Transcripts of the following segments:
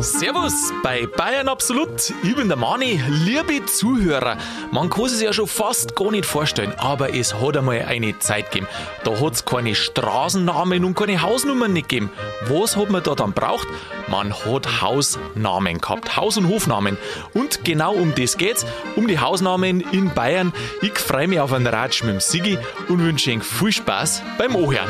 Servus bei Bayern Absolut. Ich bin der Mani. Liebe Zuhörer, man kann es ja schon fast gar nicht vorstellen, aber es hat einmal eine Zeit gegeben. Da hat es keine Straßennamen und keine Hausnummern nicht gegeben. Was hat man da dann braucht? Man hat Hausnamen gehabt, Haus- und Hofnamen. Und genau um das geht's, um die Hausnamen in Bayern. Ich freue mich auf einen Ratsch mit dem Sigi und wünsche Ihnen viel Spaß beim Ohren.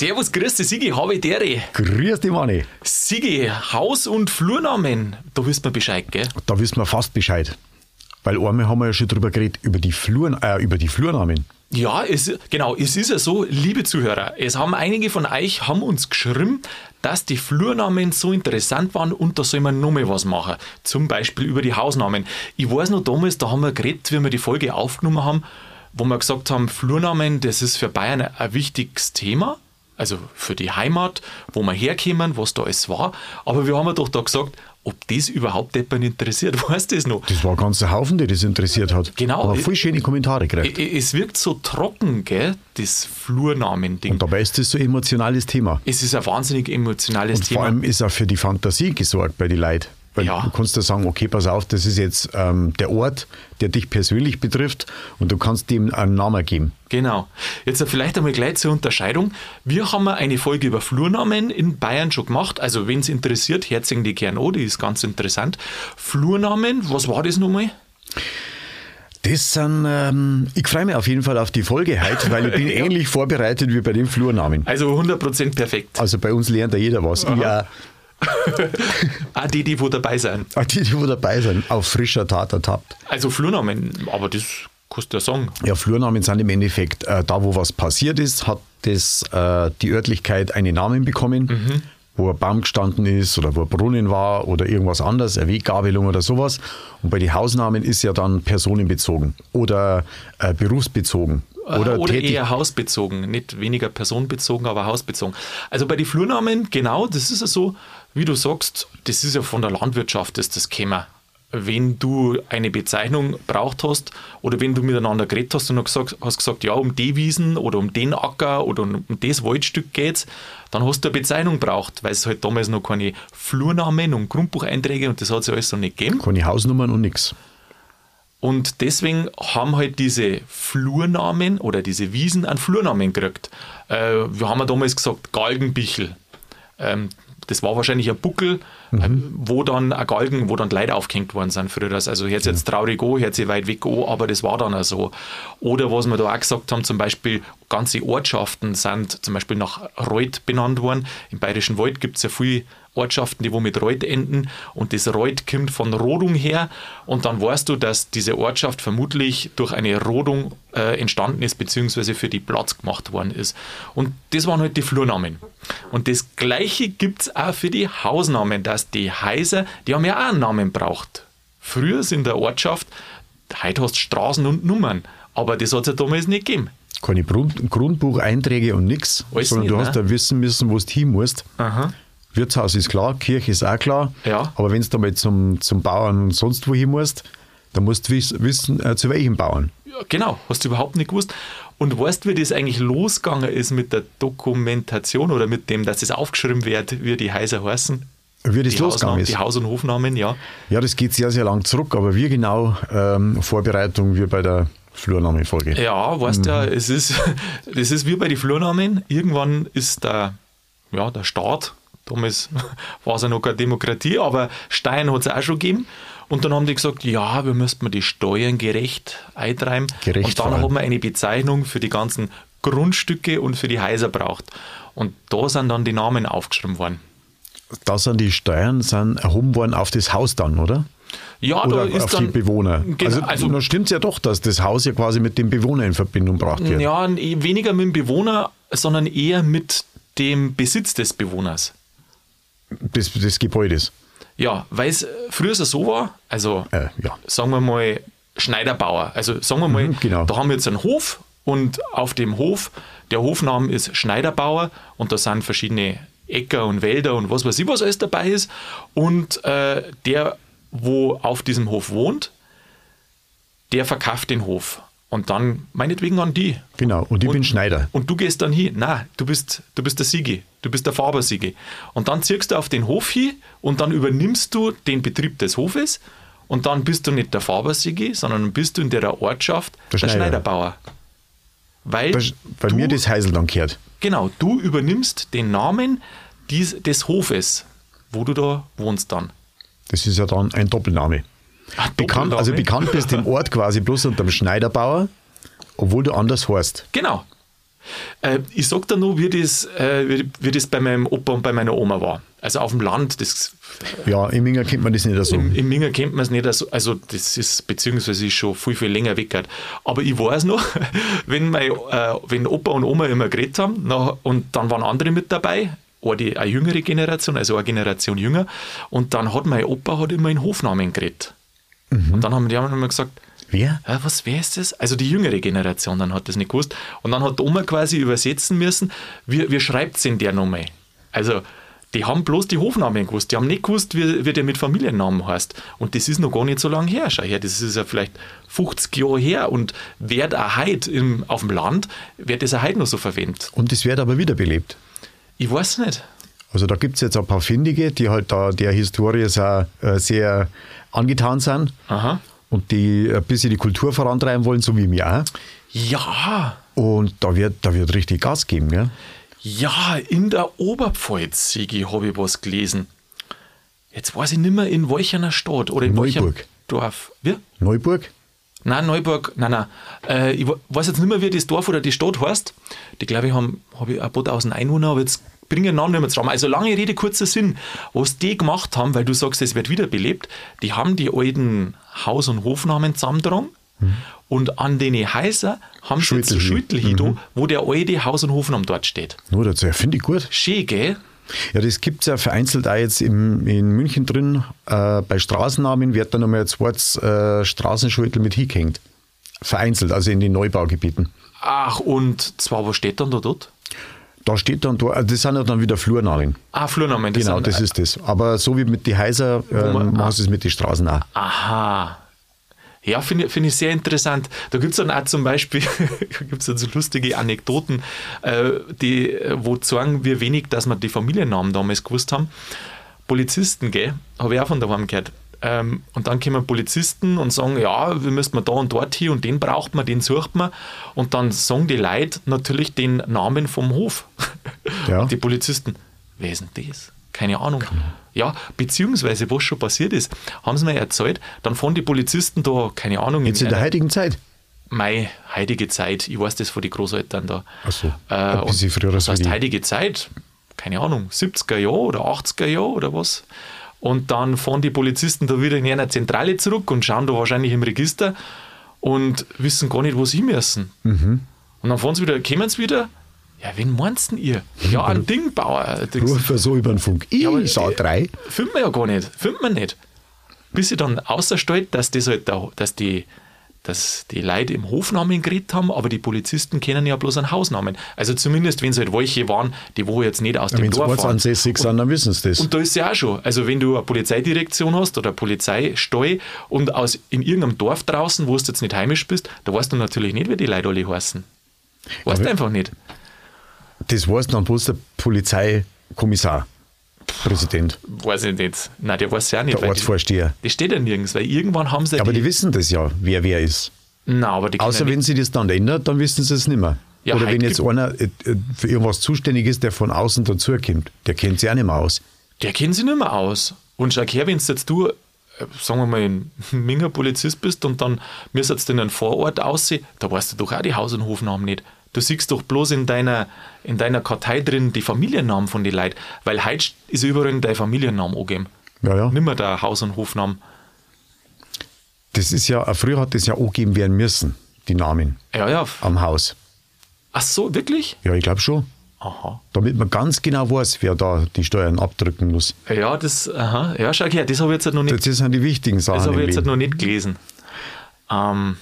Servus, grüß dich, Sigi, habe ich dere. Grüß dich, Manni. Sigi, Haus- und Flurnamen, da wisst man Bescheid, gell? Da wissen wir fast Bescheid. Weil einmal haben wir ja schon drüber geredet, über die, Flur, äh, über die Flurnamen. Ja, es, genau, es ist ja so, liebe Zuhörer, es haben einige von euch haben uns geschrieben, dass die Flurnamen so interessant waren und da soll man nochmal was machen. Zum Beispiel über die Hausnamen. Ich weiß noch damals, da haben wir geredet, wie wir die Folge aufgenommen haben, wo wir gesagt haben, Flurnamen, das ist für Bayern ein wichtiges Thema also für die Heimat, wo wir herkommen, was da alles war. Aber wir haben doch da gesagt, ob das überhaupt jemand interessiert, weißt du das noch? Das war ein ganzer Haufen, der das interessiert hat. Genau. Aber voll schöne Kommentare gekriegt. Es wirkt so trocken, gell, das Flurnamen-Ding. Und dabei ist das so ein emotionales Thema. Es ist ein wahnsinnig emotionales Und Thema. vor allem ist auch für die Fantasie gesorgt bei den Leuten. Weil Ja. du kannst da sagen, okay, pass auf, das ist jetzt ähm, der Ort, der dich persönlich betrifft und du kannst dem einen Namen geben. Genau. Jetzt vielleicht einmal gleich zur Unterscheidung. Wir haben eine Folge über Flurnamen in Bayern schon gemacht. Also, wenn es interessiert, herzlichen die gern an, die ist ganz interessant. Flurnamen, was war das nochmal? Das sind, ähm, ich freue mich auf jeden Fall auf die Folge heute, weil ich bin Ja. ähnlich vorbereitet wie bei den Flurnamen. Also 100% perfekt. Also bei uns lernt ja jeder was. Ich auch. Auch die, die wo dabei sind. Auch die, die wo dabei sind, auf frischer Tat ertappt. Also Flurnamen, aber das kannst du ja sagen. Ja, Flurnamen sind im Endeffekt, äh, da wo was passiert ist, hat das, äh, die Örtlichkeit einen Namen bekommen, wo ein Baum gestanden ist oder wo ein Brunnen war oder irgendwas anderes, eine Weggabelung oder sowas. Und bei den Hausnamen ist ja dann personenbezogen oder äh, berufsbezogen. Oder, oder tätig- eher hausbezogen, nicht weniger personenbezogen, aber hausbezogen. Also bei den Flurnamen, genau, das ist ja so, wie du sagst, das ist ja von der Landwirtschaft, ist das Thema. Wenn du eine Bezeichnung braucht hast oder wenn du miteinander geredet hast und gesagt, hast gesagt, ja, um die Wiesen oder um den Acker oder um das Waldstück geht's, dann hast du eine Bezeichnung braucht, weil es halt damals noch keine Flurnamen und Grundbucheinträge und das hat es ja alles noch nicht gegeben. Keine Hausnummern und nichts. Und deswegen haben halt diese Flurnamen oder diese Wiesen einen Flurnamen gekriegt. Äh, wir haben ja damals gesagt Galgenbichel. Ähm, das war wahrscheinlich ein Buckel, äh, wo dann ein Galgen, wo dann die Leute aufgehängt worden sind früher. Also hört jetzt traurig an, sich weit weg an, aber das war dann auch so. Oder was wir da auch gesagt haben, zum Beispiel ganze Ortschaften sind zum Beispiel nach Reuth benannt worden. Im Bayerischen Wald gibt es ja viele Ortschaften, die wo mit Reuth enden und das Reuth kommt von Rodung her und dann weißt du, dass diese Ortschaft vermutlich durch eine Rodung äh, entstanden ist, beziehungsweise für die Platz gemacht worden ist. Und das waren halt die Flurnamen. Und das Gleiche gibt es auch für die Hausnamen, dass die Häuser, die haben ja auch einen Namen braucht. Früher in der Ortschaft, heute hast du Straßen und Nummern, aber das hat es ja damals nicht gegeben. Keine Grund Grundbucheinträge und nichts, sondern nicht, du hast ne? ja wissen müssen, wo du hin musst. Aha. Wirtshaus ist klar, Kirche ist auch klar. Ja. Aber wenn du mal zum, zum Bauern und sonst wohin musst, dann musst du wiss, wissen, äh, zu welchem Bauern. Ja, genau, hast du überhaupt nicht gewusst. Und weißt du, wie das eigentlich losgegangen ist mit der Dokumentation oder mit dem, dass es aufgeschrieben wird, wie die Häuser heißen? Wie das die losgegangen Hausnamen, ist. Die Haus- und Hofnamen, ja. Ja, das geht sehr, sehr lang zurück, aber wie genau ähm, Vorbereitung wie bei der Flurnahmefolge. Ja, weißt Mhm. ja, es ist, das ist wie bei den Flurnamen. Irgendwann ist der, ja, der Staat, damals war es ja noch keine Demokratie, aber Stein hat es auch schon gegeben. Und dann haben die gesagt, ja, wir müssten die Steuern gerecht eintreiben. Gerecht und dann haben wir eine Bezeichnung für die ganzen Grundstücke und für die Häuser braucht. Und da sind dann die Namen aufgeschrieben worden. Da sind die Steuern sind erhoben worden auf das Haus dann, oder? Ja, Oder da ist auf dann, die Bewohner. Genau, also, also stimmt es ja doch, dass das Haus ja quasi mit dem Bewohner in Verbindung gebracht wird. Ja, eh weniger mit dem Bewohner, sondern eher mit dem Besitz des Bewohners. Des, des Gebäudes. Ja, weil es früher so war, also Äh, ja. sagen wir mal Schneiderbauer. Also sagen wir mal, Mhm, genau. da haben wir jetzt einen Hof und auf dem Hof, der Hofname ist Schneiderbauer und da sind verschiedene Äcker und Wälder und was weiß ich, was alles dabei ist. Und äh, der, wo auf diesem Hof wohnt, der verkauft den Hof Und dann meinetwegen an die. Genau, und ich bin Schneider. Und du gehst dann hin. Nein, du bist, du bist der Siege. Du bist der Fabersiege. Und dann ziehst du auf den Hof hin und dann übernimmst du den Betrieb des Hofes. Und dann bist du nicht der Fabersiege, sondern bist du in der Ortschaft Der der, Schneider. Schneiderbauer. Weil, Weil, weil du, mir das Heisel dann gehört. genau, du übernimmst den Namen dies, des Hofes, wo du da wohnst dann. Das ist ja dann ein Doppelname. Ah, Bekannt, also bekannt bist im Ort quasi bloß unter dem Schneiderbauer, obwohl du anders heißt. Genau. Äh, ich sag da nur, wie das, äh, wie, wie das bei meinem Opa und bei meiner Oma war. Also auf dem Land, das, Ja, im Minger kennt man das nicht so. im, im Minger kennt man es nicht, also, also das ist beziehungsweise ist schon viel, viel länger weg. Aber ich weiß noch, wenn, mein, äh, wenn Opa und Oma immer geredet haben na, und dann waren andere mit dabei, eine, die- eine jüngere Generation, also eine Generation jünger, und dann hat mein Opa hat immer in Hofnamen geredet. Und dann haben die haben immer gesagt, Wer? ja, was wer ist das? Also die jüngere Generation dann hat das nicht gewusst. Und dann hat die Oma quasi übersetzen müssen, wie, wie schreibt es denn der nochmal? Also die haben bloß die Hofnamen gewusst. Die haben nicht gewusst, wie, wie der mit Familiennamen heißt. Und das ist noch gar nicht so lange her. Schau her, das ist ja vielleicht 50 Jahre her. Und wird auch heute im, auf dem Land, wird das auch heute noch so verwendet. Und das wird aber wiederbelebt. Ich weiß nicht. Also da gibt es jetzt ein paar Findige, die halt da der Historie sehr, äh, sehr angetan sind Aha. und die ein bisschen die Kultur vorantreiben wollen, so wie wir auch. Ja, Und da wird, da wird richtig Gas geben. Gell? Ja, in der Oberpfalz, Sigi, habe ich was gelesen. Jetzt weiß ich nicht mehr, in welcher Stadt oder in welchem Neuburg. Dorf. Wie? Neuburg? Nein, Neuburg, nein, nein. Äh, ich we- weiß jetzt nicht mehr, wie das Dorf oder die Stadt heißt. Die, glaube ich, haben hab ich ein paar tausend Einwohner, aber jetzt bringe den Namen nicht mehr zusammen. Also lange Rede, kurzer Sinn. Was die gemacht haben, weil du sagst, es wird wiederbelebt, die haben die alten Haus- und Hofnamen zusammengetragen und an den Häusern haben sie jetzt so Schüttelhi. Schüttelhi da, wo der alte Haus- und Hofname dort steht. Nur dazu, ja, finde ich gut. Schön, gell? Ja, das gibt es ja vereinzelt auch jetzt im, in München drin. Äh, bei Straßennamen wird dann nochmal ein zweites äh, Straßenschüttel mit hingehängt. Vereinzelt, also in den Neubaugebieten. Ach, und zwar, was steht dann da dort? Da steht dann, da- das sind ja dann wieder Flurnamen. Ah, Flurnamen. Genau, sind, das ist das. Aber so wie mit den Häusern man- machen sie es mit den Straßen auch. Aha. Ja, finde find ich sehr interessant. Da gibt es dann auch zum Beispiel gibt's dann so lustige Anekdoten, äh, die, äh, wo sagen, wie wenig, dass wir die Familiennamen damals gewusst haben. Polizisten, gell, habe ich auch von daheim gehört. Ähm, und dann kommen Polizisten und sagen, ja, wir müssen da und dort hin und den braucht man, den sucht man. Und dann sagen die Leute natürlich den Namen vom Hof. Ja. Und die Polizisten, wer ist denn das? Keine Ahnung. Ja, beziehungsweise was schon passiert ist, haben sie mir erzählt, dann fahren die Polizisten da, keine Ahnung, Jetzt in der einer- heutigen Zeit. Mei, heilige Zeit, ich weiß das von den Großeltern da. Ach so, Äh, und früher Das heißt, heilige Zeit, keine Ahnung, 70er Jahre oder 80er Jahre oder was. Und dann fahren die Polizisten da wieder in einer Zentrale zurück und schauen da wahrscheinlich im Register und wissen gar nicht, wo sie müssen. Mhm. Und dann fahren sie wieder, kommen sie wieder. Ja, wen meinst denn ihr? Ja, ein Dingbauer. Rufe so über den Funk. Ich Ja, aber- sag drei. Filmt man ja gar nicht. Filmt man nicht. Bis sie dann außerstellt, dass, das halt da, dass, die, dass die Leute im Hofnamen geredet haben, aber die Polizisten kennen ja bloß einen Hausnamen. Also zumindest, wenn es halt welche waren, die wo jetzt nicht aus dem Wenn sie Dorf waren. ortsansässig sind, dann wissen sie das. Und da ist ja auch schon. Also wenn du eine Polizeidirektion hast oder eine Polizeisteu und aus in irgendeinem Dorf draußen, wo du jetzt nicht heimisch bist, da weißt du natürlich nicht, wie die Leute alle heißen. Weißt du Aber- einfach nicht. Das weiß dann bloß der Polizeikommissar, Präsident, Weiß ich nicht. Nein, der weiß ja auch nicht. der Ortsvorsteher. die, das steht ja nirgends, weil irgendwann haben sie Ja, aber die wissen das ja, wer wer ist. Nein, aber die Außer wenn sie das dann ändert, dann wissen sie es nicht mehr. Ja, Oder wenn jetzt einer äh, äh, für irgendwas zuständig ist, der von außen dazukommt, der kennt sich auch nicht mehr aus. Der kennt sich nicht mehr aus. Und schau her, wenn jetzt du, äh, sagen wir mal, ein Minger Polizist bist und dann müsstest du in einen Vorort aussehen, da weißt du doch auch die Haus- und Hofnamen nicht. Du siehst doch bloß in deiner, in deiner Kartei drin die Familiennamen von den Leuten, weil heute ist überall dein Familiennamen angegeben. Ja, ja. Nicht mehr der Haus- und Hofnamen. Das ist ja, früher hat das ja angegeben werden müssen, die Namen Ja, ja. am Haus. Ach so, wirklich? Ja, ich glaube schon. Aha. Damit man ganz genau weiß, wer da die Steuern abdrücken muss. Ja, das, aha. Ja, schau her, das habe ich jetzt halt noch nicht, Das sind die wichtigen Sachen. das habe ich jetzt halt noch nicht gelesen. Ähm,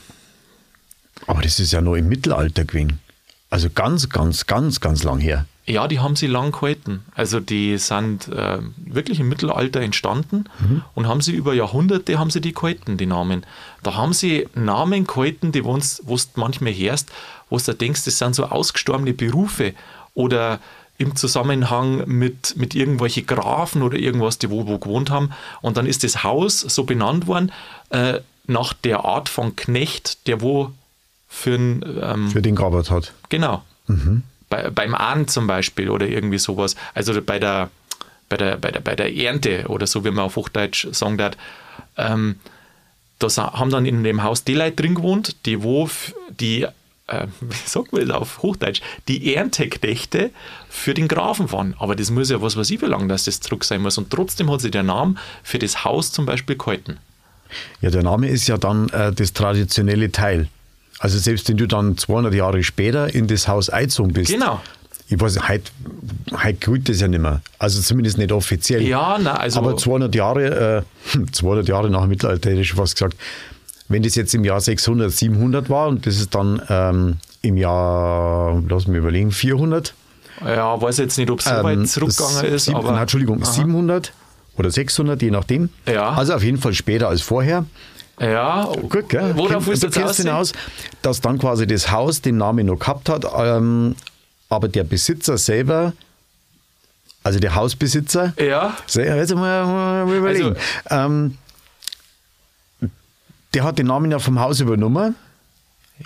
Aber das ist ja noch im Mittelalter gewesen. Also ganz, ganz, ganz, ganz lang her. Ja, die haben sie lang gehalten. Also die sind äh, wirklich im Mittelalter entstanden mhm. und haben sie über Jahrhunderte haben sie die gehalten, die Namen. Da haben sie Namen gehalten, die wo du manchmal hörst, wo du denkst, das sind so ausgestorbene Berufe oder im Zusammenhang mit, mit irgendwelchen Grafen oder irgendwas, die wo, wo gewohnt haben. Und dann ist das Haus so benannt worden äh, nach der Art von Knecht, der wo für, ähm, für den gearbeitet hat. Genau. Mhm bei, beim Ahn zum Beispiel oder irgendwie sowas. Also bei der, bei der, bei der, bei der Ernte oder so, wie man auf Hochdeutsch sagen darf. Ähm, da haben dann in dem Haus die Leute drin gewohnt, die wo die, äh, wie sagt man das auf Hochdeutsch, die Ernteknechte für den Grafen waren. Aber das muss ja was weiß ich, wie lange dass das zurück sein muss. Und trotzdem hat sich der Name für das Haus zum Beispiel gehalten. Ja, der Name ist ja dann äh, das traditionelle Teil. Also selbst wenn du dann 200 Jahre später in das Haus eingezogen bist. Genau. Ich weiß, heute, heute gilt das ja nicht mehr. Also zumindest nicht offiziell. Ja, na, also. Aber 200 Jahre, äh, 200 Jahre nach dem Mittelalter hätte ich fast gesagt, wenn das jetzt im Jahr 600, 700 war und das ist dann ähm, im Jahr, lass mich überlegen, 400. Ja, weiß jetzt nicht, ob es so weit ähm, zurückgegangen ist. Sieb, aber, nein, Entschuldigung, aha. 700 oder 600, je nachdem. Ja. Also auf jeden Fall später als vorher. Ja, gut, gell? Worauf willst du jetzt hinaus, dass dann quasi das Haus den Namen noch gehabt hat, ähm, aber der Besitzer selber, also der Hausbesitzer, ja. jetzt mal, mal überlegen, also, ähm, der hat den Namen ja vom Haus übernommen.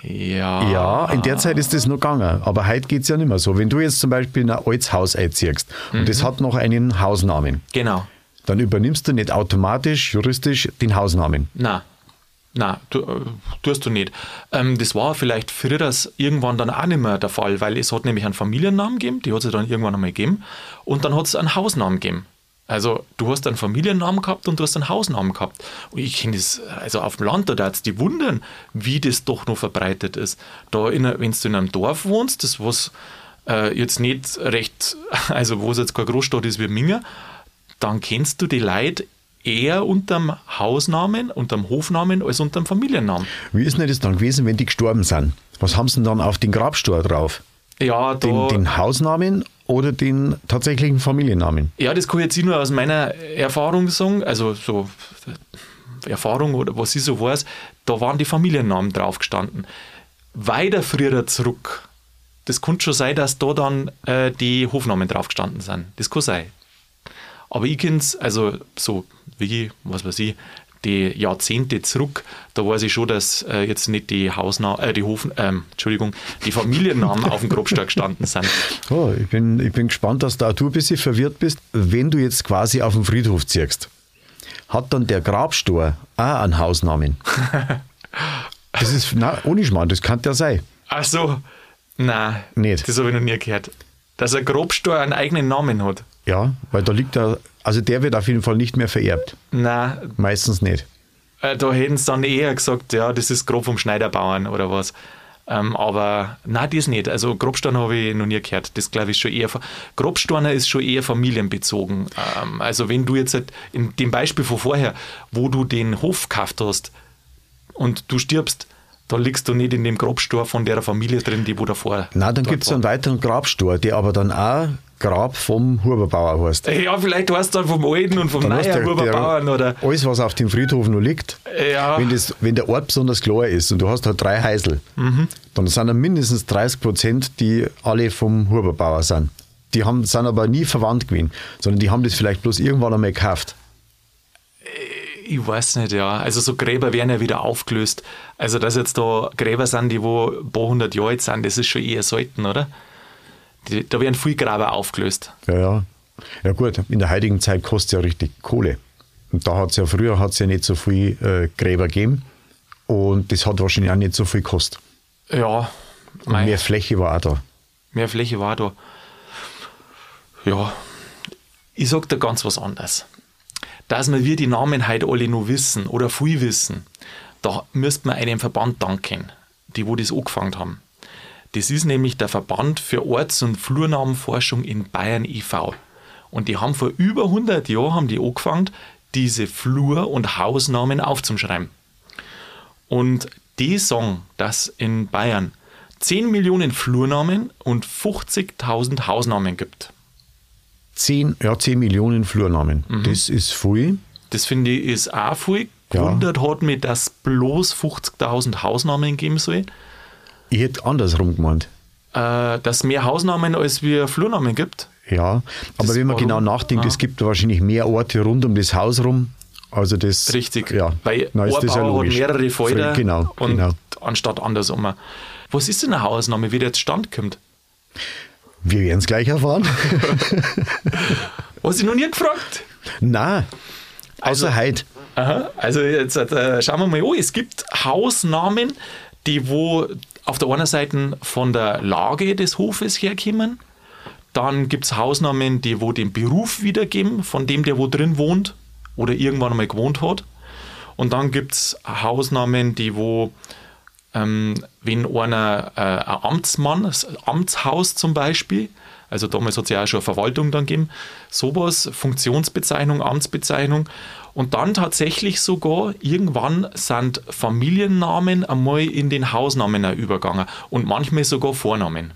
Ja. Ja, in der Zeit ist das noch gegangen. Aber heute geht es ja nicht mehr so. Wenn du jetzt zum Beispiel in ein altes Haus einziehst mhm. und das hat noch einen Hausnamen. Genau. Dann übernimmst du nicht automatisch juristisch den Hausnamen. Nein. Nein, tu, äh, tust du nicht. Ähm, das war vielleicht früher irgendwann dann auch nicht mehr der Fall, weil es hat nämlich einen Familiennamen gegeben, die hat es dann irgendwann einmal gegeben, und dann hat es einen Hausnamen gegeben. Also du hast einen Familiennamen gehabt und du hast einen Hausnamen gehabt. Und ich kenne das, also auf dem Land, da hat die wundern, wie das doch noch verbreitet ist. Da, wenn du in einem Dorf wohnst, das was äh, jetzt nicht recht, also wo es jetzt keine Großstadt ist wie Minger, dann kennst du die Leute eher unterm Hausnamen, unterm Hofnamen als unterm Familiennamen. Wie ist denn das dann gewesen, wenn die gestorben sind? Was haben sie denn dann auf den Grabstor drauf? Ja, den, den, Hausnamen oder den tatsächlichen Familiennamen? Ja, das kann ich jetzt nur aus meiner Erfahrung sagen, also so Erfahrung oder was ich so weiß, da waren die Familiennamen drauf gestanden. Weiter früher zurück, das kann schon sein, dass da dann äh, die Hofnamen drauf gestanden sind. Das kann sein. Aber ich kenne es, also so wie, was weiß ich, die Jahrzehnte zurück, da weiß ich schon, dass äh, jetzt nicht die Hausnamen, äh, die Hofen, ähm, Entschuldigung, die Familiennamen auf dem Grabstein gestanden sind. Oh, ich, bin, ich bin gespannt, dass da du ein bisschen verwirrt bist. Wenn du jetzt quasi auf dem Friedhof ziehst, hat dann der Grabstor auch einen Hausnamen? das ist, na, ohne Schmarrn, das kann der sein. Ach so, nein, nicht. das habe ich noch nie gehört. Dass ein Grabstor einen eigenen Namen hat. Ja, weil da liegt er, also der wird auf jeden Fall nicht mehr vererbt. Nein. Meistens nicht. Äh, da hätten sie dann eher gesagt, ja, das ist grob vom Schneiderbauern oder was. Ähm, aber nein, das nicht. Also Grobstein habe ich noch nie gehört. Das glaube ich schon eher. Grobsteiner ist schon eher familienbezogen. Ähm, also wenn du jetzt halt in dem Beispiel von vorher, wo du den Hof gekauft hast und du stirbst, da liegst du nicht in dem Grabstor von der Familie drin, die wo davor. Nein, dann gibt es einen weiteren Grabstor, der aber dann auch Grab vom Huberbauer heißt. Ja, vielleicht heißt es dann vom alten und vom dann neuen Huberbauern. Oder alles, was auf dem Friedhof noch liegt, ja. wenn, das, wenn der Ort besonders klar ist und du hast halt drei Häusl, mhm. dann sind da mindestens 30 Prozent, die alle vom Huberbauer sind. Die haben, sind aber nie verwandt gewesen, sondern die haben das vielleicht bloß irgendwann einmal gekauft. Ich weiß nicht, ja. Also so Gräber werden ja wieder aufgelöst. Also dass jetzt da Gräber sind, die wo ein paar hundert Jahre alt sind, das ist schon eher selten, oder? Die, da werden viel Graber aufgelöst. Ja, ja. Ja gut, in der heutigen Zeit kostet es ja richtig Kohle. Und da hat es ja früher hat's ja nicht so viel äh, Gräber gegeben. Und das hat wahrscheinlich auch nicht so viel gekostet. Ja. Und mehr Fläche war auch da. Mehr Fläche war da. Ja. Ich sag da ganz was anderes. Dass wir die Namen heute alle nur wissen oder viel wissen, da müsste man einem Verband danken, die wo das angefangen haben. Das ist nämlich der Verband für Orts- und Flurnamenforschung in Bayern e.V. Und die haben vor über 100 Jahren haben die angefangen, diese Flur- und Hausnamen aufzuschreiben. Und die sagen, dass in Bayern 10 Millionen Flurnamen und 50.000 Hausnamen gibt. 10, ja, 10 Millionen Flurnamen. Mhm. Das ist viel. Das finde ich ist auch viel. Ja. Gewundert hat mich, dass bloß 50.000 Hausnamen geben soll. Ich hätte andersrum gemeint. Äh, dass mehr Hausnamen als wir Flurnamen gibt. Ja, aber Das wenn man warum? genau nachdenkt, Ah. es gibt wahrscheinlich mehr Orte rund um das Haus rum. Also das Richtig. Ja, Weil dann ist das ja hat mehrere Felder Genau, und genau. anstatt andersrum. Was ist denn eine Hausname, wie der jetzt stand kommt? Wir werden es gleich erfahren. Hast du noch nie gefragt? Nein, außer Also- heute. Aha, also jetzt äh, schauen wir mal an. Es gibt Hausnamen, die wo auf der einen Seite von der Lage des Hofes herkommen. Dann gibt es Hausnamen, die wo den Beruf wiedergeben, von dem, der wo drin wohnt oder irgendwann einmal gewohnt hat. Und dann gibt es Hausnamen, die wo, ähm, wenn einer äh, ein Amtsmann, das Amtshaus zum Beispiel, also damals hat es ja auch schon eine Verwaltung dann gegeben, sowas, Funktionsbezeichnung, Amtsbezeichnung. Und dann tatsächlich sogar, irgendwann sind Familiennamen einmal in den Hausnamen übergegangen und manchmal sogar Vornamen.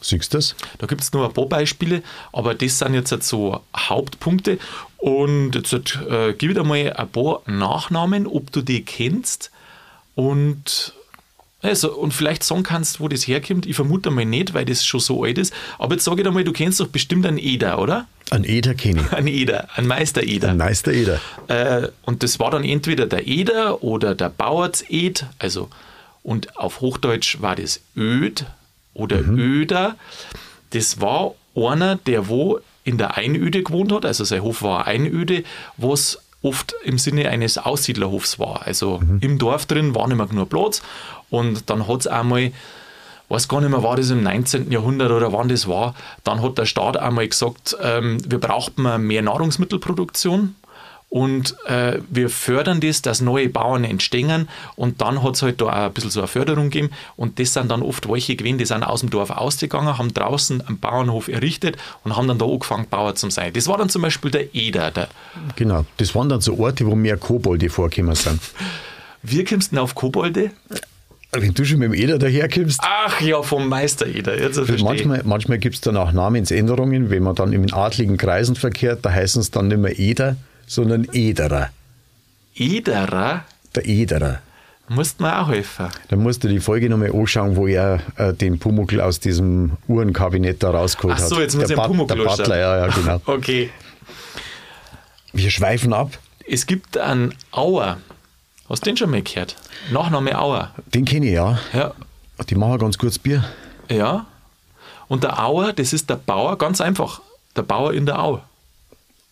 Siehst du das? Da gibt es nur ein paar Beispiele, aber das sind jetzt halt so Hauptpunkte. Und jetzt äh, gib dir mal ein paar Nachnamen, ob du die kennst und, also, und vielleicht sagen kannst, wo das herkommt. Ich vermute mal nicht, weil das schon so alt ist. Aber jetzt sage ich dir mal, du kennst doch bestimmt einen Eder, oder? Ein Eder kenne ich. Einen Eder, einen Meister-Eder. Ein Meister Eder. Äh, und das war dann entweder der Eder oder der Bauertsed, also und auf Hochdeutsch war das Öd oder Öder. Das war einer, der wo in der Einöde gewohnt hat, also sein Hof war Einöde, was oft im Sinne eines Aussiedlerhofs war. Also im Dorf drin war nicht mehr genug Platz und dann hat es einmal weiß gar nicht mehr, war das im 19. Jahrhundert oder wann das war, dann hat der Staat einmal gesagt, ähm, wir brauchen mehr Nahrungsmittelproduktion und äh, wir fördern das, dass neue Bauern entstehen und dann hat es halt da auch ein bisschen so eine Förderung gegeben und das sind dann oft welche gewesen, die sind aus dem Dorf ausgegangen, haben draußen einen Bauernhof errichtet und haben dann da angefangen, Bauer zu sein. Das war dann zum Beispiel der Eder. Der, Genau. Das waren dann so Orte, wo mehr Kobolde vorgekommen sind. wie kommst du denn auf Kobolde? Wenn du schon mit dem Eder daherkommst, Ach ja, vom Meister Eder. Jetzt manchmal, manchmal gibt es dann auch Namensänderungen, wenn man dann in adligen Kreisen verkehrt, da heißen es dann nicht mehr Eder, sondern Ederer. Ederer Der Ederer. musst mir auch helfen. Dann musst du die Folge nochmal anschauen, wo er äh, den Pumuckl aus diesem Uhrenkabinett da rausgeholt Ach hat. so, jetzt muss der ich Pumuckl Der Butler, ja, ja, genau. Okay. Wir schweifen ab. Es gibt einen Auer. Hast du den schon mal gehört? Nachname Auer. Den kenne ich ja. Ja. Die machen ganz gutes Bier. Ja. Und der Auer, das ist der Bauer, ganz einfach. Der Bauer in der Au.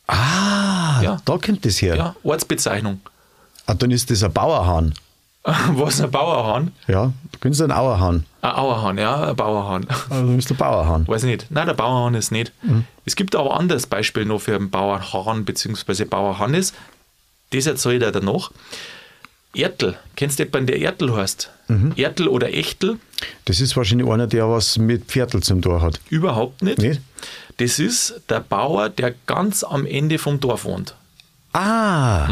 Ah, Ja. da kommt das her. Ja, Ortsbezeichnung. Ah, dann ist das ein Bauerhahn. Was ein Bauerhahn? Ja, du kennst einen Auerhahn. Ein Auerhahn, ja, ein Bauerhahn. Also du bist der Bauerhahn. Weiß ich nicht. Nein, der Bauerhahn ist nicht. Es gibt aber ein anderes Beispiel noch für einen Bauerhahn bzw. Bauerhannes. Das erzähle ich dir danach. Ertel. Kennst du jemanden, der Ertel heißt? Ertel oder Echtel? Das ist wahrscheinlich einer, der was mit Viertel zum Tor hat. Überhaupt nicht. Nicht? Das ist der Bauer, der ganz am Ende vom Dorf wohnt. Ah,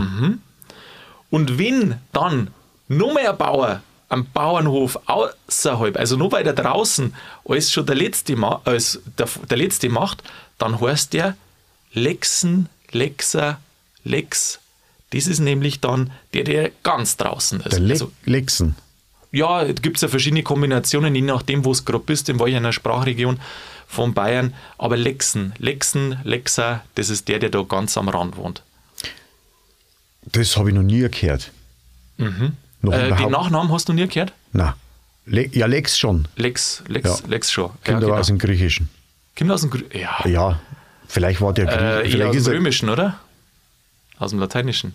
Und wenn dann noch mehr Bauer am Bauernhof außerhalb, also noch weiter draußen, als schon der Letzte, ma als der, der Letzte macht, dann heißt der Lexen, Lexer, Lex. Das ist nämlich dann der, der ganz draußen ist. der Le also, Lexen. ja, es gibt ja verschiedene Kombinationen, je nachdem, wo es gerade bist, in welcher Sprachregion von Bayern. Aber Lexen, Lexen, Lexer, das ist der, der da ganz am Rand wohnt. Das habe ich noch nie gehört. Noch Äh, den. Nachnamen hast du nie gehört? Nein. Le ja, Lex schon. Lex, Lex, Ja. Lex schon. Kommt ja, genau. aus dem Griechischen. Kommt aus dem Grü Ja, Ja, vielleicht war der äh, eher aus vielleicht ist dem Römischen, oder? Aus dem Lateinischen.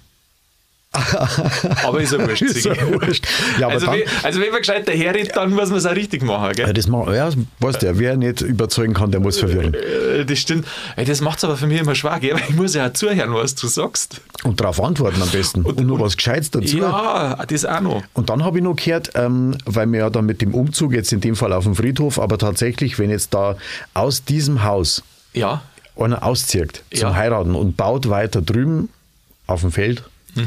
Aber ist ja wurscht. Ist ja wurscht. Ja, also, dann- wenn, also wenn man gescheit daherredet, dann muss man es auch richtig machen. ja, Gell? das macht, ja, weißt du, wer nicht überzeugen kann, der muss verwirren. Äh, Das stimmt. Das macht es aber für mich immer schwer, gell? weil ich muss ja auch zuhören, was du sagst. Und darauf antworten am besten. Und, nur was Gescheites dazu. Ja, das auch noch. Und dann habe ich noch gehört, ähm, weil wir ja dann mit dem Umzug, jetzt in dem Fall auf dem Friedhof, aber tatsächlich, wenn jetzt da aus diesem Haus Ja, einer auszieht zum Ja. Heiraten und baut weiter drüben auf dem Feld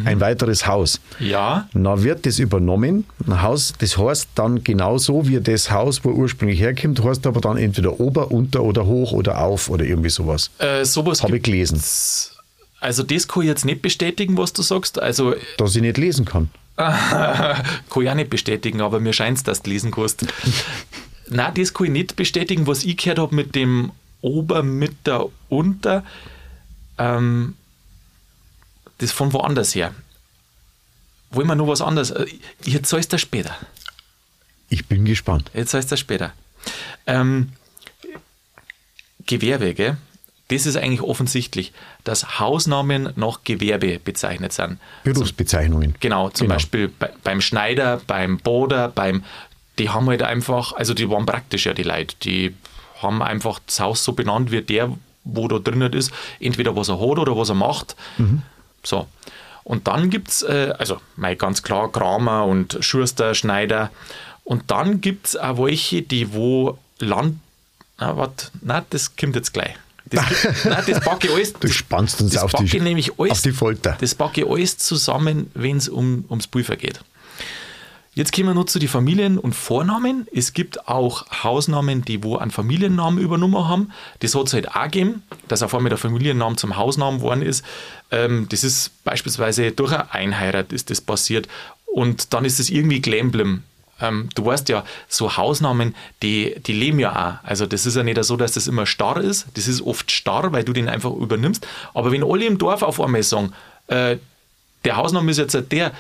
ein weiteres Haus. Ja, Dann wird das übernommen. Ein Haus, das heißt dann genauso wie das Haus, wo ursprünglich herkommt, heißt aber dann entweder Ober, Unter oder Hoch oder Auf oder irgendwie sowas. äh, sowas Habe ich gelesen, Also das kann ich jetzt nicht bestätigen, was du sagst. Also dass ich nicht lesen kann. kann ich auch nicht bestätigen, aber mir scheint es, dass du lesen kannst. Nein, das kann ich nicht bestätigen, was ich gehört habe mit dem Ober, Mitte, Unter. Ähm, das von woanders her. Wollen wir noch was anderes? Äh, Jetzt soll es da später. Ich bin gespannt. Jetzt heißt das später. Ähm, Gewerbe, gell? Das ist eigentlich offensichtlich, dass Hausnamen nach Gewerbe bezeichnet sind. Berufsbezeichnungen. Genau, zum Genau. Beispiel bei, beim Schneider, beim Boder, beim, die haben halt einfach, also die waren praktisch ja die Leute, die haben einfach das Haus so benannt wie der, wo da drinnen ist, entweder was er hat oder was er macht. So. Und dann gibt es, äh, also mei, ganz klar, Kramer und Schuster, Schneider. Und dann gibt es auch welche, die wo Land. Na, warte, nein, das kommt jetzt gleich. Das, nein, das packe ich alles. Du spannst uns das auf die, auf die Folter. Das packe ich alles zusammen, wenn es um, ums Pulver geht. Jetzt kommen wir noch zu den Familien- und Vornamen. Es gibt auch Hausnamen, die wo einen Familiennamen übernommen haben. Das hat es halt auch gegeben, dass auf einmal der Familiennamen zum Hausnamen geworden ist. Ähm, das ist beispielsweise durch eine Einheirat ist das passiert. Und dann ist es irgendwie glämblem. Ähm, du weißt ja, so Hausnamen, die, die leben ja auch. Also das ist ja nicht so, dass das immer starr ist. Das ist oft starr, weil du den einfach übernimmst. Aber wenn alle im Dorf auf einmal sagen, äh, der Hausname ist jetzt der,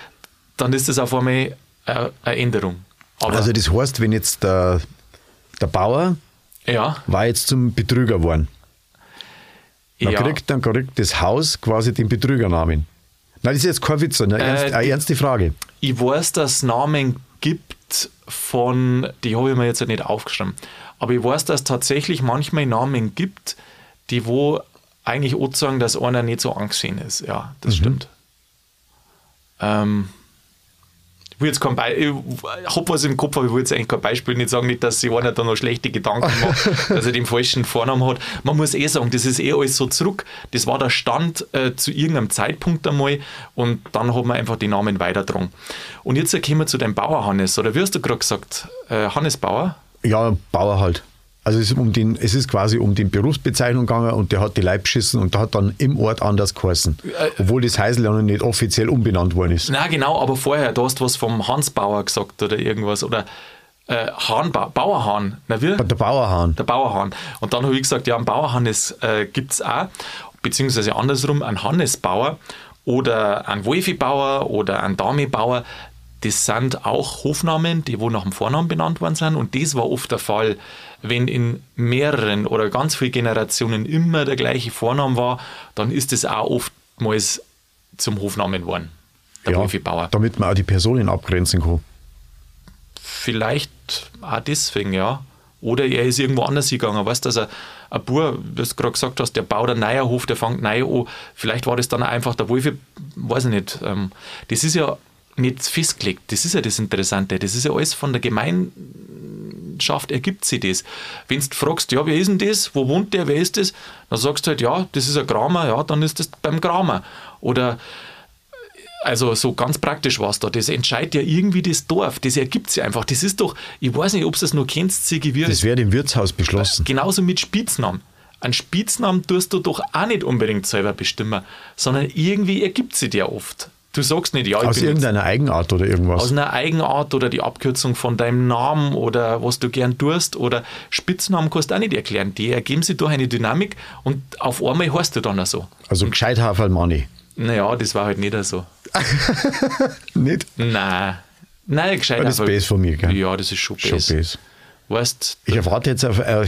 dann ist das auf einmal eine Änderung. Aber Also das heißt, wenn jetzt der, der Bauer ja, war jetzt zum Betrüger geworden, dann, ja. kriegt, dann kriegt das Haus quasi den Betrügernamen. Nein, das ist jetzt kein Witz, eine, ernst, Äh, eine ernste Frage. ich weiß, dass es Namen gibt von, die habe ich mir jetzt nicht aufgeschrieben, aber ich weiß, dass es tatsächlich manchmal Namen gibt, die wo eigentlich auch sagen, dass einer nicht so angesehen ist. Ja, das stimmt. Ähm, ich will jetzt kein Be ich habe was im Kopf, aber ich will jetzt eigentlich kein Beispiel nicht sagen, nicht, dass sich einer da noch schlechte Gedanken macht, dass er den falschen Vornamen hat. Man muss eh sagen, das ist eh alles so zurück. Das war der Stand äh, zu irgendeinem Zeitpunkt einmal und dann hat man einfach die Namen weitergetragen. Und jetzt kommen wir zu deinem Bauer Hannes, oder wie hast du gerade gesagt? Äh, Hannes Bauer? Ja, Bauer halt. Also es ist, um den, es ist quasi um die Berufsbezeichnung gegangen und der hat die Leib beschissen und der hat dann im Ort anders geheißen. Äh, Obwohl das Heisel ja noch nicht offiziell umbenannt worden ist. Na genau, aber vorher, du hast was vom Hans Bauer gesagt oder irgendwas. Oder äh, Hahn, ba Bauerhahn. Na, wie? Der Bauerhahn. Der Bauerhahn. Und dann habe ich gesagt, ja, einen Bauerhahn äh, gibt es auch, beziehungsweise andersrum, einen Hannesbauer oder einen Wolfibauer oder einen Damebauer. Das sind auch Hofnamen, die wo nach dem Vornamen benannt worden sind. Und das war oft der Fall, wenn in mehreren oder ganz vielen Generationen immer der gleiche Vorname war, dann ist das auch oftmals zum Hofnamen geworden. Der Ja, Wolfibauer. damit man auch die Personen abgrenzen kann. Vielleicht auch deswegen, ja. Oder er ist irgendwo anders gegangen. Weißt du, dass er ein Bub, wie du gerade gesagt hast, der baut einen neuen Hof, der fängt neu an. Vielleicht war das dann einfach der Wolf, weiß ich nicht. Ähm, Das ist ja nicht festgelegt. Das ist ja das Interessante. Das ist ja alles von der Gemeinschaft ergibt sich das. Wenn du fragst, ja, wer ist denn das? Wo wohnt der? Wer ist das? Dann sagst du halt, ja, das ist ein Kramer, ja, dann ist das beim Kramer. Oder also so ganz praktisch war es da. Das entscheidet ja irgendwie das Dorf. Das ergibt sich einfach. Das ist doch, ich weiß nicht, ob du das noch kennst, Sigi, wie Das wird im Wirtshaus beschlossen. genauso mit Spitznamen. Einen Spitznamen tust du doch auch nicht unbedingt selber bestimmen, sondern irgendwie ergibt sich der oft. Du sagst nicht, ja, ich Aus bin jetzt irgendeiner Eigenart oder aus irgendwas. einer Eigenart oder die Abkürzung von deinem Namen oder was du gern tust oder Spitznamen kannst du auch nicht erklären. Die ergeben sich durch eine Dynamik und auf einmal heißt du dann auch so. Also gescheit Money. Naja, das war halt nicht so. Nicht? Nein. Nein, gescheit Aber das ist Bass von mir, gell? Ja, das ist schon Schon Bass. Bass. Weißt Ich erwarte jetzt auf, äh,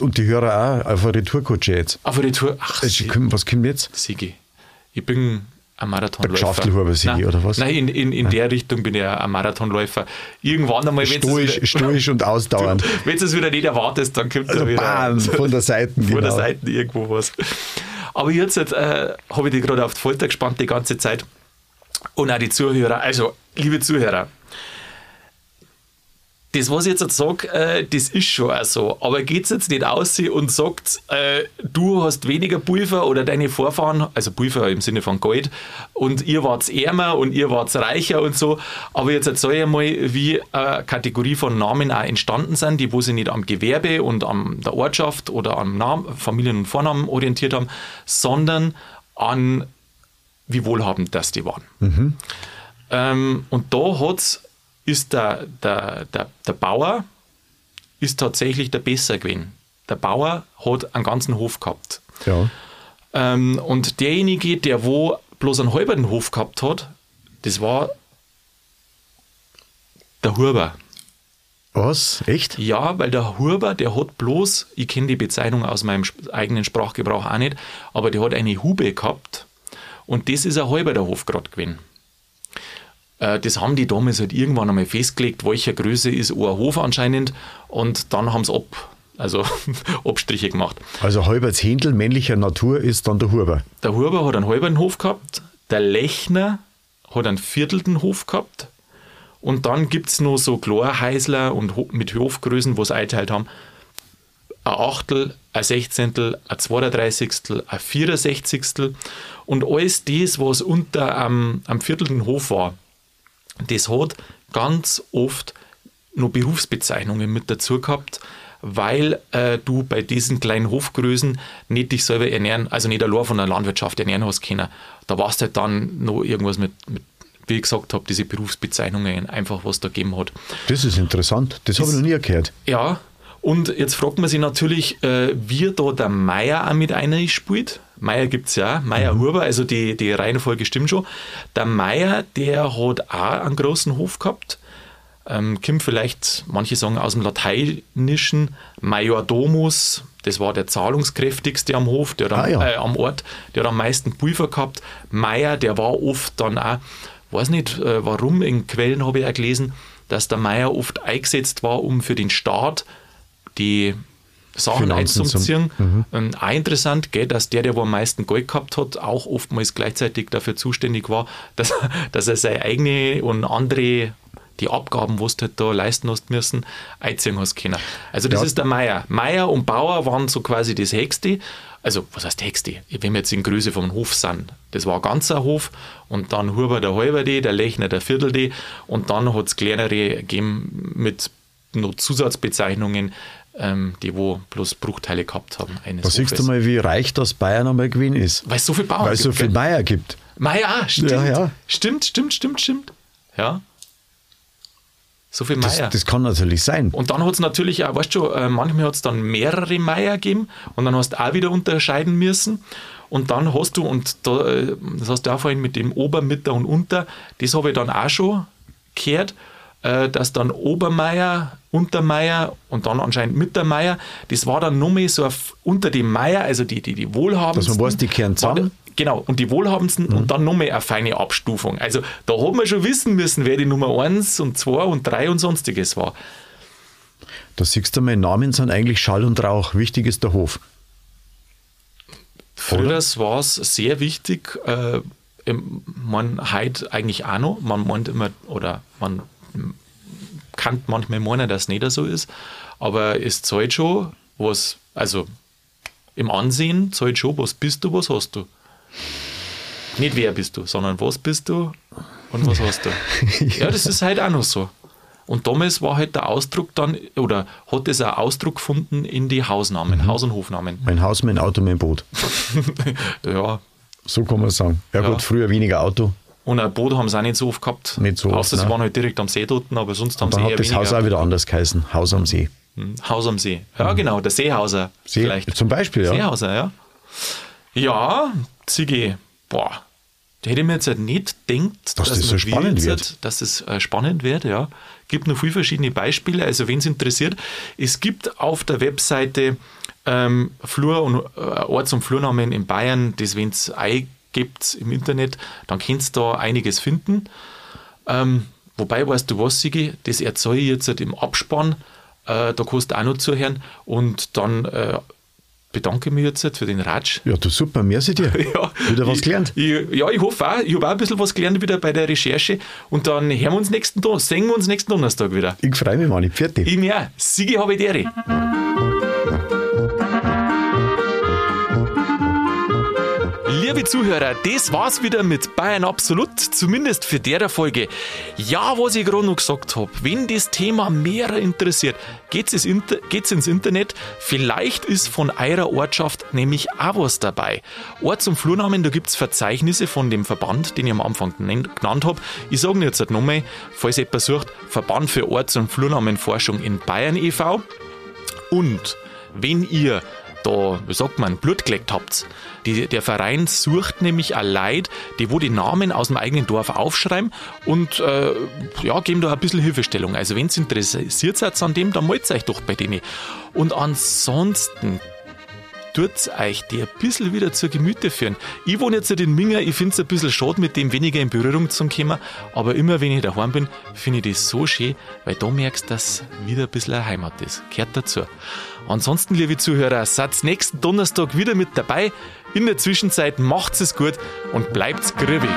und die Hörer auch auf eine Retourkutsche jetzt. auf die Tour, ach, Was kommt jetzt? Sigi, ich bin ein Marathonläufer. Der Geschäftelhuber Sigi, Nein, oder was? Nein, in, in, in der Richtung bin ich ein Marathonläufer. Irgendwann einmal, wenn Stoisch, stoisch und ausdauernd. wenn du es wieder nicht erwartest, dann kommt Also da wieder bam, von der Seite, von der genau. Seite irgendwo was. Aber jetzt äh, habe ich dich gerade auf die Folter gespannt die ganze Zeit. Und auch die Zuhörer. Also, liebe Zuhörer, das, was ich jetzt sage, äh, das ist schon auch so. Aber geht es jetzt nicht aus und sagt, äh, du hast weniger Pulver oder deine Vorfahren, also Pulver im Sinne von Gold, und ihr wart ärmer und ihr wart reicher und so. Aber jetzt erzähl ich mal, wie eine Kategorie von Namen auch entstanden sind, die wo sich nicht am Gewerbe und an der Ortschaft oder am Namen, Familien- und Vornamen orientiert haben, sondern an wie wohlhabend das die waren. Mhm. Ähm, und da hat es ist der, der, der, der Bauer ist tatsächlich der besser gewesen. Der Bauer hat einen ganzen Hof gehabt. Ja. Ähm, und derjenige, der wo bloß einen halben Hof gehabt hat, das war der Huber. Was? Echt? Ja, weil der Huber, der hat bloß, ich kenne die Bezeichnung aus meinem eigenen Sprachgebrauch auch nicht, aber der hat eine Hube gehabt und das ist ein halber der Hof gerade gewesen. Äh, das haben die damals halt irgendwann einmal festgelegt, welcher Größe ist ein Hof anscheinend und dann haben sie ab, also Abstriche gemacht. Also Halberts Händel männlicher Natur ist dann der Huber. Der Huber hat einen halben Hof gehabt, der Lechner hat einen viertelten Hof gehabt und dann gibt es noch so Chlorhäusler und mit Hofgrößen, wo sie eingeteilt haben, ein Achtel, ein Sechzehntel, ein Zweiunddreißigstel, ein Vierundsechzigstel und alles das, was unter einem, einem viertelten Hof war, das hat ganz oft noch Berufsbezeichnungen mit dazu gehabt, weil äh, du bei diesen kleinen Hofgrößen nicht dich selber ernähren, also nicht allein von der Landwirtschaft ernähren hast können. Da warst halt dann noch irgendwas mit, mit wie ich gesagt habe, diese Berufsbezeichnungen einfach, was da gegeben hat. Das ist interessant, das, das habe ich noch nie gehört. Ja, und jetzt fragt man sich natürlich, äh, wie da der Meier auch mit einer spielt. Meier gibt es ja, Meier mhm. Huber, also die, die Reihenfolge stimmt schon. Der Meier, der hat auch einen großen Hof gehabt. Ähm, kommt vielleicht, manche sagen aus dem Lateinischen, Majordomus, das war der zahlungskräftigste am Hof, der ah, ja. äh, am Ort, der hat am meisten Pulver gehabt. Meier, der war oft dann auch, weiß nicht äh, warum, in Quellen habe ich auch gelesen, dass der Meier oft eingesetzt war, um für den Staat die Sachen einzuziehen. Mhm. Auch interessant, gell, dass der, der wo am meisten Gold gehabt hat, auch oftmals gleichzeitig dafür zuständig war, dass, dass er seine eigene und andere die Abgaben, was du halt da leisten hast müssen, einziehen hast können. Also das ja. ist der Meier. Meier und Bauer waren so quasi das Hexte. Also was heißt Hexte? Wenn wir jetzt in Größe vom Hof sind. Das war ein ganzer Hof und dann Huber der Halberde, der Lechner der Viertelde und dann hat es kleinere gegeben mit noch Zusatzbezeichnungen, ähm, die wo bloß Bruchteile gehabt haben. Eines da siehst du mal, wie reich das Bayern einmal gewesen ist. Weil es so viel Bauern Weil es so viel Meier gibt. Meier, stimmt. Ja, ja. Stimmt, stimmt, stimmt, stimmt. Ja. So viel Meier. Das, das, kann natürlich sein. Und dann hat es natürlich auch, weißt du, äh, manchmal hat es dann mehrere Meier gegeben und dann hast du auch wieder unterscheiden müssen. Und dann hast du, und da, äh, das hast du auch vorhin mit dem Ober, Mitter und Unter, das habe ich dann auch schon gehört. Äh, dass dann Obermeier, Untermeier und dann anscheinend Mittermeier, das war dann nur mehr so auf, unter dem Meier, also die, die, die Wohlhabendsten. Dass man weiß, die kehren zusammen. Genau, und die Wohlhabendsten mhm. und dann nochmal eine feine Abstufung. Also da hat man schon wissen müssen, wer die Nummer 1 und 2 und 3 und sonstiges war. Da siehst du, meine Namen sind eigentlich Schall und Rauch. Wichtig ist der Hof. Früher war es sehr wichtig, äh, man heute eigentlich auch noch, man meint immer, oder man kann manchmal meinen, dass es nicht so ist, aber es zahlt schon was, also im Ansehen zahlt schon, was bist du, was hast du. Nicht wer bist du, sondern was bist du und was hast du. ja, das ist halt auch noch so. Und damals war halt der Ausdruck dann, oder hat es einen Ausdruck gefunden in die Hausnamen, mhm. Haus- und Hofnamen. Mein Haus, mein Auto, mein Boot. ja. So kann man sagen. Ja, ja, gut, früher weniger Auto. Und ein Boot haben sie auch nicht so oft gehabt. Nicht so oft. Außer sie waren halt direkt am See dort, aber sonst haben sie eher hat das Haus auch wieder anders geheißen. Haus am See. Hm, Haus am See. Ja, mhm. genau, der Seehauser. See, vielleicht. Zum Beispiel, ja. Seehauser, ja. Ja, Ziggy, boah, da hätte ich mir jetzt halt nicht gedacht, dass, dass das so spannend wird. dass es äh, spannend wird, ja. Gibt noch viele verschiedene Beispiele, also wenn es interessiert. Es gibt auf der Webseite ähm, Flur und äh, Orts- und Flurnamen in Bayern, das wenn es gibt im Internet, dann kannst du da einiges finden. Ähm, wobei, weißt du was, Sigi, das erzähle ich jetzt halt im Abspann, äh, da kannst du auch noch zuhören und dann äh, bedanke mich jetzt für den Ratsch. Ja, du super, merci dir. Ja, Wieder was gelernt. Ich, ja, ich hoffe auch. Ich habe auch ein bisschen was gelernt wieder bei der Recherche. Und dann hören wir uns nächsten Donnerstag, sehen wir uns nächsten Donnerstag wieder. Ich freue mich, Manni. Vierte. Ich mir auch. Siege habe ich Liebe Zuhörer, das war's wieder mit Bayern Absolut, zumindest für der Folge. Ja, was ich gerade noch gesagt habe, wenn das Thema mehrer interessiert, geht's, ins Internet. Vielleicht ist von eurer Ortschaft nämlich auch was dabei. Orts- und Flurnamen, da gibt's Verzeichnisse von dem Verband, den ich am Anfang genannt habe. Ich sage jetzt halt nochmal, falls jemand sucht, Verband für Orts- und Flurnamenforschung in Bayern e.V. Und wenn ihr da, wie sagt man, Blut geleckt habt. Die, der Verein sucht nämlich auch Leute, die wo die Namen aus dem eigenen Dorf aufschreiben und äh, ja, geben da ein bisschen Hilfestellung. Also wenn ihr interessiert seid an dem, dann meldet euch doch bei denen. Und ansonsten tut euch die ein bisschen wieder zur Gemüte führen. Ich wohne jetzt in Minger, ich finde es ein bisschen schade, mit dem weniger in Berührung zu kommen, aber immer wenn ich daheim bin, finde ich das so schön, weil da merkst du, dass wieder ein bisschen eine Heimat ist. Gehört dazu. Ansonsten, liebe Zuhörer, seid nächsten Donnerstag wieder mit dabei. In der Zwischenzeit macht's es gut und bleibt's grübig.